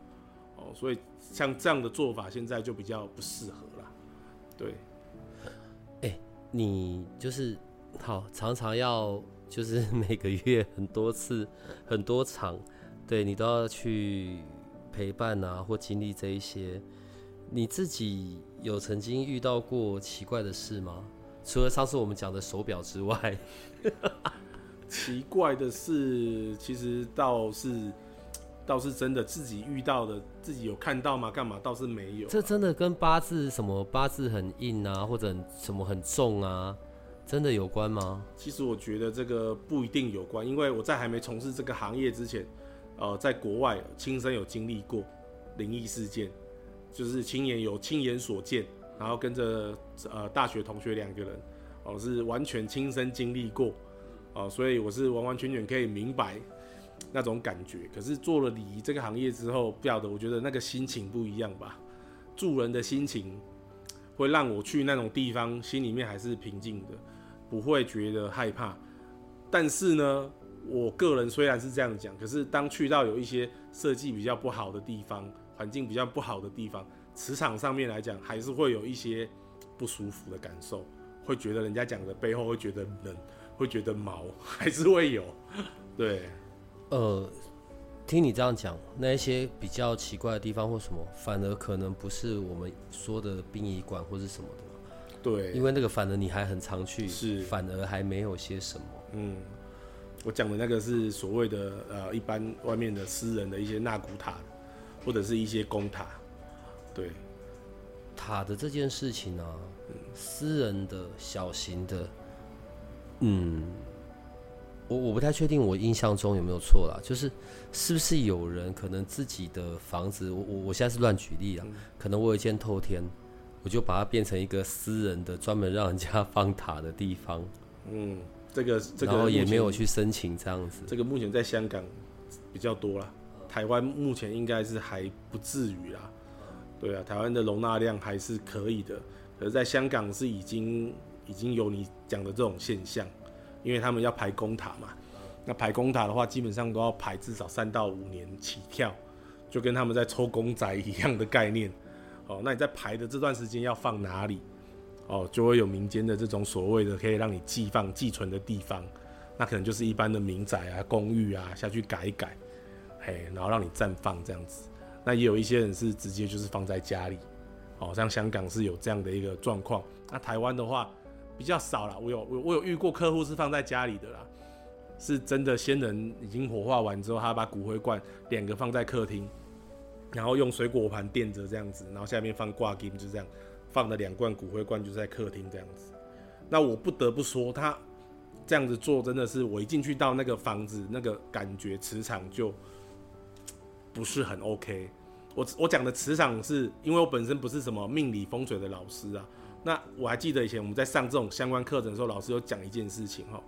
哦，所以像这样的做法现在就比较不适合了。对，哎，你就是好常常要就是 每个月很多次很多场，对你都要去。陪伴啊，或经历这一些，你自己有曾经遇到过奇怪的事吗？除了上次我们讲的手表之外，奇怪的事其实倒是倒是真的自己遇到的，自己有看到吗？干嘛倒是没有。这真的跟八字什么八字很硬啊，或者什么很重啊，真的有关吗？其实我觉得这个不一定有关，因为我在还没从事这个行业之前。呃，在国外亲身有经历过灵异事件，就是亲眼有亲眼所见，然后跟着呃大学同学两个人，哦是完全亲身经历过，哦，所以我是完完全全可以明白那种感觉。可是做了礼仪这个行业之后，不晓得我觉得那个心情不一样吧，助人的心情会让我去那种地方心里面还是平静的，不会觉得害怕。但是呢。我个人虽然是这样讲，可是当去到有一些设计比较不好的地方，环境比较不好的地方，磁场上面来讲，还是会有一些不舒服的感受，会觉得人家讲的背后会觉得冷，会觉得毛，还是会有。对，呃，听你这样讲，那一些比较奇怪的地方或什么，反而可能不是我们说的殡仪馆或是什么的对，因为那个反而你还很常去，是，反而还没有些什么。嗯。我讲的那个是所谓的呃，一般外面的私人的一些纳古塔，或者是一些公塔，对，塔的这件事情呢，私人的小型的，嗯，我我不太确定，我印象中有没有错啦，就是是不是有人可能自己的房子，我我我现在是乱举例啊，可能我有一间透天，我就把它变成一个私人的专门让人家放塔的地方，嗯。这个这个也没有去申请这样子。这个目前在香港比较多啦，台湾目前应该是还不至于啦。对啊，台湾的容纳量还是可以的。可是在香港是已经已经有你讲的这种现象，因为他们要排公塔嘛。那排公塔的话，基本上都要排至少三到五年起跳，就跟他们在抽公仔一样的概念。哦，那你在排的这段时间要放哪里？哦，就会有民间的这种所谓的可以让你寄放寄存的地方，那可能就是一般的民宅啊、公寓啊下去改一改，嘿，然后让你暂放这样子。那也有一些人是直接就是放在家里，哦，像香港是有这样的一个状况。那台湾的话比较少了，我有我我有遇过客户是放在家里的啦，是真的先人已经火化完之后，他把骨灰罐两个放在客厅，然后用水果盘垫着这样子，然后下面放挂金，就这样放了两罐骨灰罐就在客厅这样子。那我不得不说，他这样子做真的是，我一进去到那个房子，那个感觉磁场就不是很 OK。我我讲的磁场是因为我本身不是什么命理风水的老师啊。那我还记得以前我们在上这种相关课程的时候，老师有讲一件事情哈。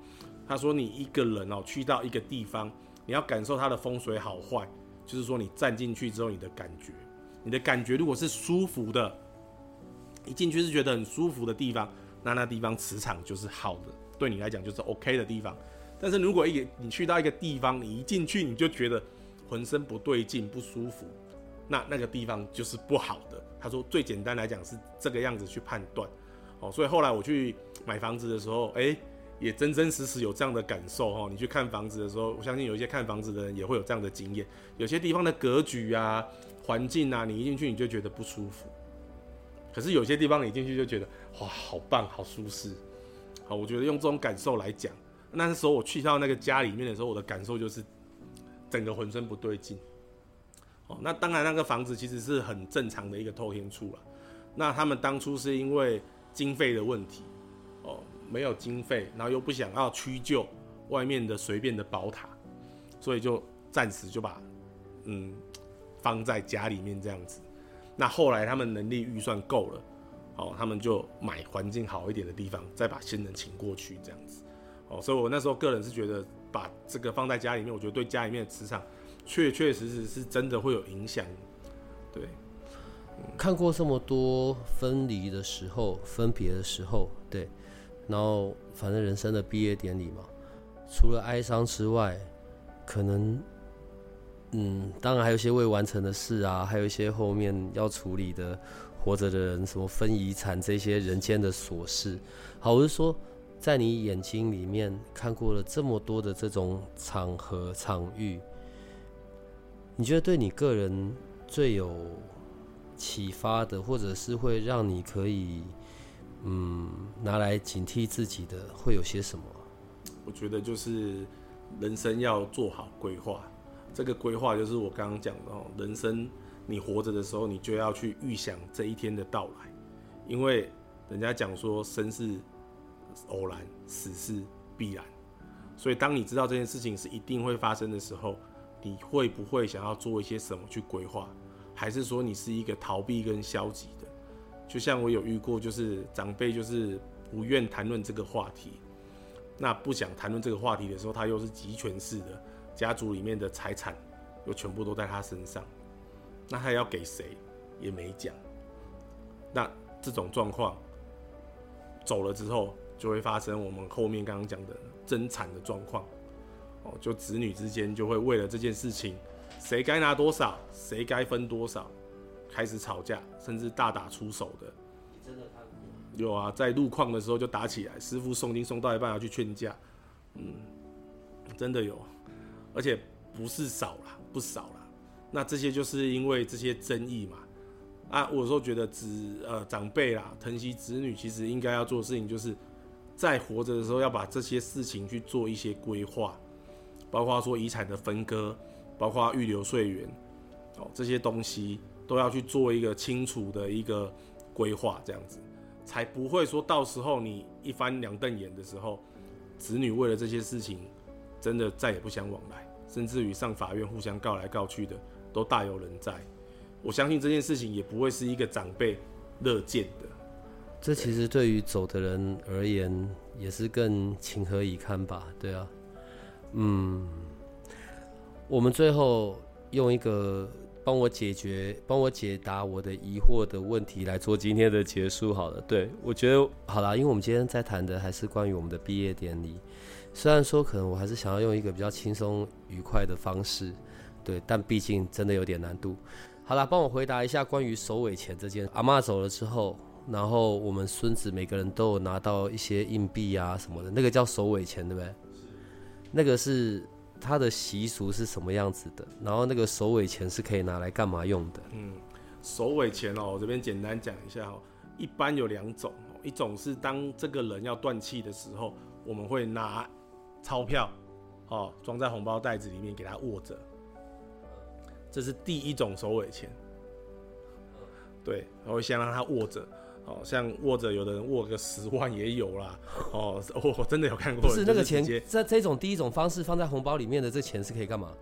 他说你一个人哦去到一个地方，你要感受它的风水好坏，就是说你站进去之后你的感觉，你的感觉如果是舒服的，一进去是觉得很舒服的地方，那那地方磁场就是好的，对你来讲就是 OK 的地方。但是如果一个你去到一个地方，你一进去你就觉得浑身不对劲、不舒服。那那个地方就是不好的。他说最简单来讲是这个样子去判断，哦，所以后来我去买房子的时候，哎，也真真实实有这样的感受哈。你去看房子的时候，我相信有一些看房子的人也会有这样的经验。有些地方的格局啊、环境啊，你一进去你就觉得不舒服，可是有些地方你进去就觉得哇，好棒，好舒适。好，我觉得用这种感受来讲，那时候我去到那个家里面的时候，我的感受就是整个浑身不对劲。哦那当然，那个房子其实是很正常的一个透天处了。那他们当初是因为经费的问题，哦，没有经费，然后又不想要屈就外面的随便的宝塔，所以就暂时就把嗯放在家里面这样子。那后来他们能力预算够了，哦，他们就买环境好一点的地方，再把新人请过去这样子。哦，所以我那时候个人是觉得把这个放在家里面，我觉得对家里面的磁场。确确实实是真的会有影响，对。看过这么多分离的时候、分别的时候，对。然后，反正人生的毕业典礼嘛，除了哀伤之外，可能，嗯，当然还有一些未完成的事啊，还有一些后面要处理的活着的人，什么分遗产这些人间的琐事。好，我是说，在你眼睛里面看过了这么多的这种场合场域。你觉得对你个人最有启发的，或者是会让你可以嗯拿来警惕自己的，会有些什么？我觉得就是人生要做好规划。这个规划就是我刚刚讲的哦，人生你活着的时候，你就要去预想这一天的到来，因为人家讲说生是偶然，死是必然，所以当你知道这件事情是一定会发生的时候。你会不会想要做一些什么去规划，还是说你是一个逃避跟消极的？就像我有遇过，就是长辈就是不愿谈论这个话题，那不想谈论这个话题的时候，他又是集权式的，家族里面的财产又全部都在他身上，那他要给谁也没讲。那这种状况走了之后，就会发生我们后面刚刚讲的争产的状况。哦，就子女之间就会为了这件事情，谁该拿多少，谁该分多少，开始吵架，甚至大打出手的。真的有啊，在路况的时候就打起来，师傅诵经诵到一半要去劝架，嗯，真的有，而且不是少啦，不少啦。那这些就是因为这些争议嘛。啊，我有时候觉得子呃长辈啦，疼惜子女，其实应该要做的事情，就是在活着的时候要把这些事情去做一些规划。包括说遗产的分割，包括预留税源，哦，这些东西都要去做一个清楚的一个规划，这样子才不会说到时候你一翻两瞪眼的时候，子女为了这些事情真的再也不相往来，甚至于上法院互相告来告去的都大有人在。我相信这件事情也不会是一个长辈乐见的。这其实对于走的人而言也是更情何以堪吧？对啊。嗯，我们最后用一个帮我解决、帮我解答我的疑惑的问题来做今天的结束。好了，对我觉得好了，因为我们今天在谈的还是关于我们的毕业典礼。虽然说可能我还是想要用一个比较轻松愉快的方式，对，但毕竟真的有点难度。好了，帮我回答一下关于首尾钱这件。阿妈走了之后，然后我们孙子每个人都有拿到一些硬币啊什么的，那个叫首尾钱，对不对？那个是它的习俗是什么样子的？然后那个首尾钱是可以拿来干嘛用的？嗯，首尾钱哦，我这边简单讲一下哦。一般有两种，一种是当这个人要断气的时候，我们会拿钞票哦装在红包袋子里面给他握着，这是第一种首尾钱。对，然后先让他握着。哦，像握着，有的人握个十万也有啦。哦，我真的有看过。不是那个钱，这这种第一种方式放在红包里面的，这钱是可以干嘛？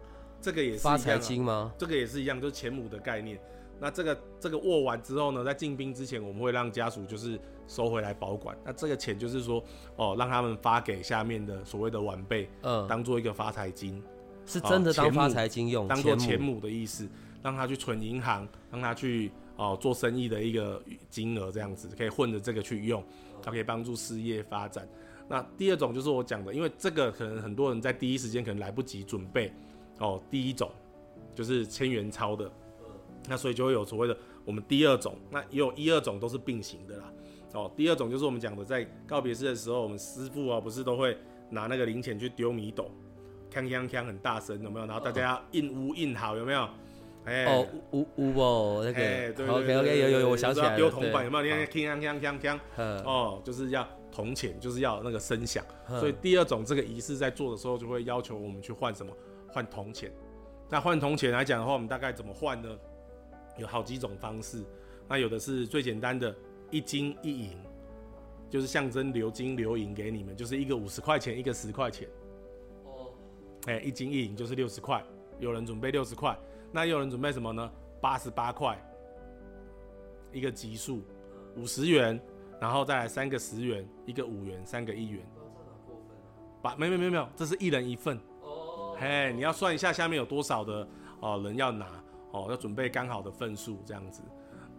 这个也是发财金吗？这个也是一样，就是钱母的概念。那这个这个握完之后呢，在进兵之前，我们会让家属就是收回来保管。那这个钱就是说，哦，让他们发给下面的所谓的晚辈，嗯，当做一个发财金，是真的当发财金用，当做钱母的意思，让他去存银行，让他去。哦，做生意的一个金额这样子，可以混着这个去用，它可以帮助事业发展。那第二种就是我讲的，因为这个可能很多人在第一时间可能来不及准备。哦，第一种就是千元钞的，那所以就会有所谓的我们第二种，那也有一二种都是并行的啦。哦，第二种就是我们讲的，在告别式的时候，我们师傅啊不是都会拿那个零钱去丢米斗，锵锵锵很大声，有没有？然后大家要印乌印好，有没有？哦，乌乌哦，那个，OK OK，有有有，我想起来了，丢铜板有没有？你看，锵锵锵锵锵，哦，就是要铜钱，就是要那个声响。所以第二种这个仪式在做的时候，就会要求我们去换什么？换铜钱。那换铜钱来讲的话，我们大概怎么换呢？有好几种方式。那有的是最简单的，一金一银，就是象征留金留银给你们，就是一个五十块钱，一个十块钱。哦，哎，一金一银就是六十块，有人准备六十块。那有人准备什么呢？八十八块，一个奇数，五十元，然后再来三个十元，一个五元，三个一元。把没没没没有，这是一人一份。哦。嘿，你要算一下下面有多少的哦人要拿哦，要准备刚好的份数这样子。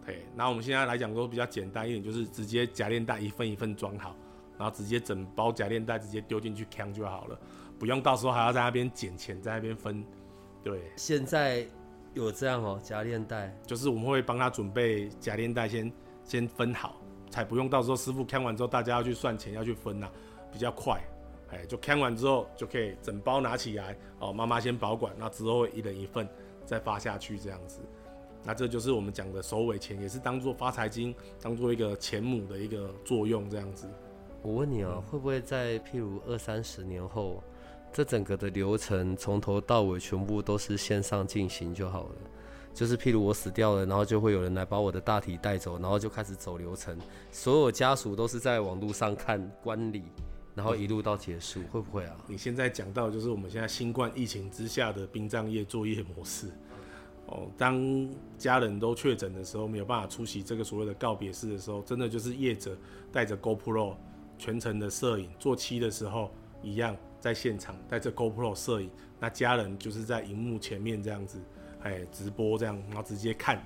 嘿，那我们现在来讲都比较简单一点，就是直接夹链袋一份一份装好，然后直接整包夹链袋直接丢进去扛就好了，不用到时候还要在那边捡钱，在那边分。对。现在。有这样哦，夹链袋就是我们会帮他准备夹链袋，先先分好，才不用到时候师傅看完之后，大家要去算钱要去分呐，比较快。哎，就看完之后就可以整包拿起来哦，妈妈先保管，那之后一人一份再发下去这样子。那这就是我们讲的首尾钱，也是当做发财金，当做一个钱母的一个作用这样子。我问你啊，会不会在譬如二三十年后？这整个的流程从头到尾全部都是线上进行就好了，就是譬如我死掉了，然后就会有人来把我的大体带走，然后就开始走流程，所有家属都是在网络上看观礼，然后一路到结束，会不会啊？你现在讲到就是我们现在新冠疫情之下的殡葬业作业模式，哦，当家人都确诊的时候，没有办法出席这个所谓的告别式的时候，真的就是业者带着 GoPro 全程的摄影，做期的时候一样。在现场带着 GoPro 摄影，那家人就是在荧幕前面这样子，哎，直播这样，然后直接看，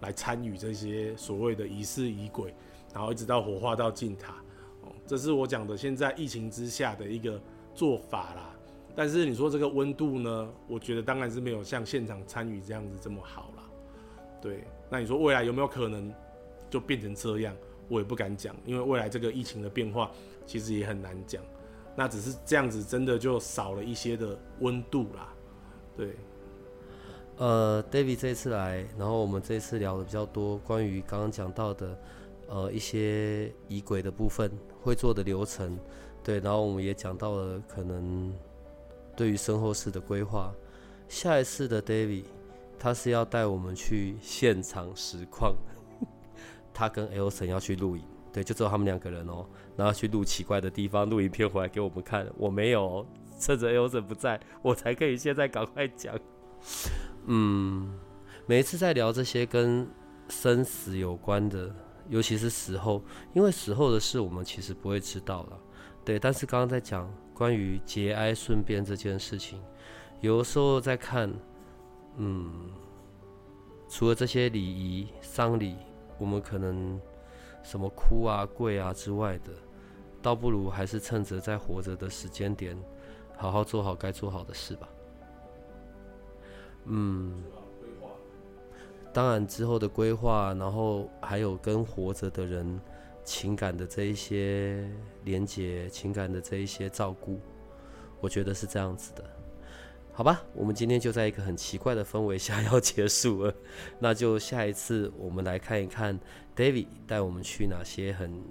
来参与这些所谓的仪式仪轨，然后一直到火化到进塔，哦，这是我讲的现在疫情之下的一个做法啦。但是你说这个温度呢，我觉得当然是没有像现场参与这样子这么好啦。对，那你说未来有没有可能就变成这样？我也不敢讲，因为未来这个疫情的变化其实也很难讲。那只是这样子，真的就少了一些的温度啦。对，呃，David 这次来，然后我们这次聊的比较多，关于刚刚讲到的，呃，一些仪轨的部分，会做的流程，对，然后我们也讲到了可能对于身后事的规划。下一次的 David，他是要带我们去现场实况，他跟 Elson 要去录影。对，就只有他们两个人哦，然后去录奇怪的地方，录影片回来给我们看。我没有，趁着 L 婶不在，我才可以现在赶快讲。嗯，每一次在聊这些跟生死有关的，尤其是死后，因为死后的事我们其实不会知道了。对，但是刚刚在讲关于节哀顺变这件事情，有的时候在看，嗯，除了这些礼仪丧礼，我们可能。什么哭啊、跪啊之外的，倒不如还是趁着在活着的时间点，好好做好该做好的事吧。嗯，当然之后的规划，然后还有跟活着的人情感的这一些连接，情感的这一些照顾，我觉得是这样子的。好吧，我们今天就在一个很奇怪的氛围下要结束了，那就下一次我们来看一看 David 带我们去哪些很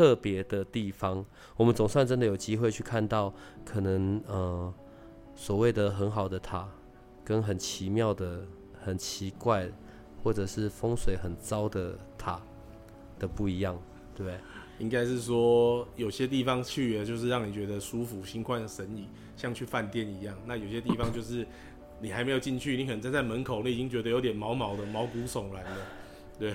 特别的地方。我们总算真的有机会去看到，可能呃所谓的很好的塔，跟很奇妙的、很奇怪，或者是风水很糟的塔的不一样，对不对？应该是说有些地方去了就是让你觉得舒服、心旷神怡，像去饭店一样。那有些地方就是你还没有进去，你可能站在门口，你已经觉得有点毛毛的、毛骨悚然的。对，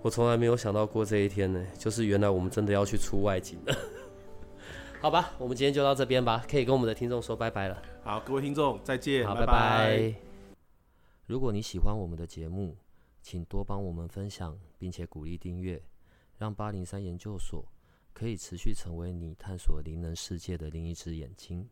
我从来没有想到过这一天呢，就是原来我们真的要去出外景了。好吧，我们今天就到这边吧，可以跟我们的听众说拜拜了。好，各位听众再见，好，拜拜。如果你喜欢我们的节目，请多帮我们分享，并且鼓励订阅。让八零三研究所可以持续成为你探索灵能世界的另一只眼睛。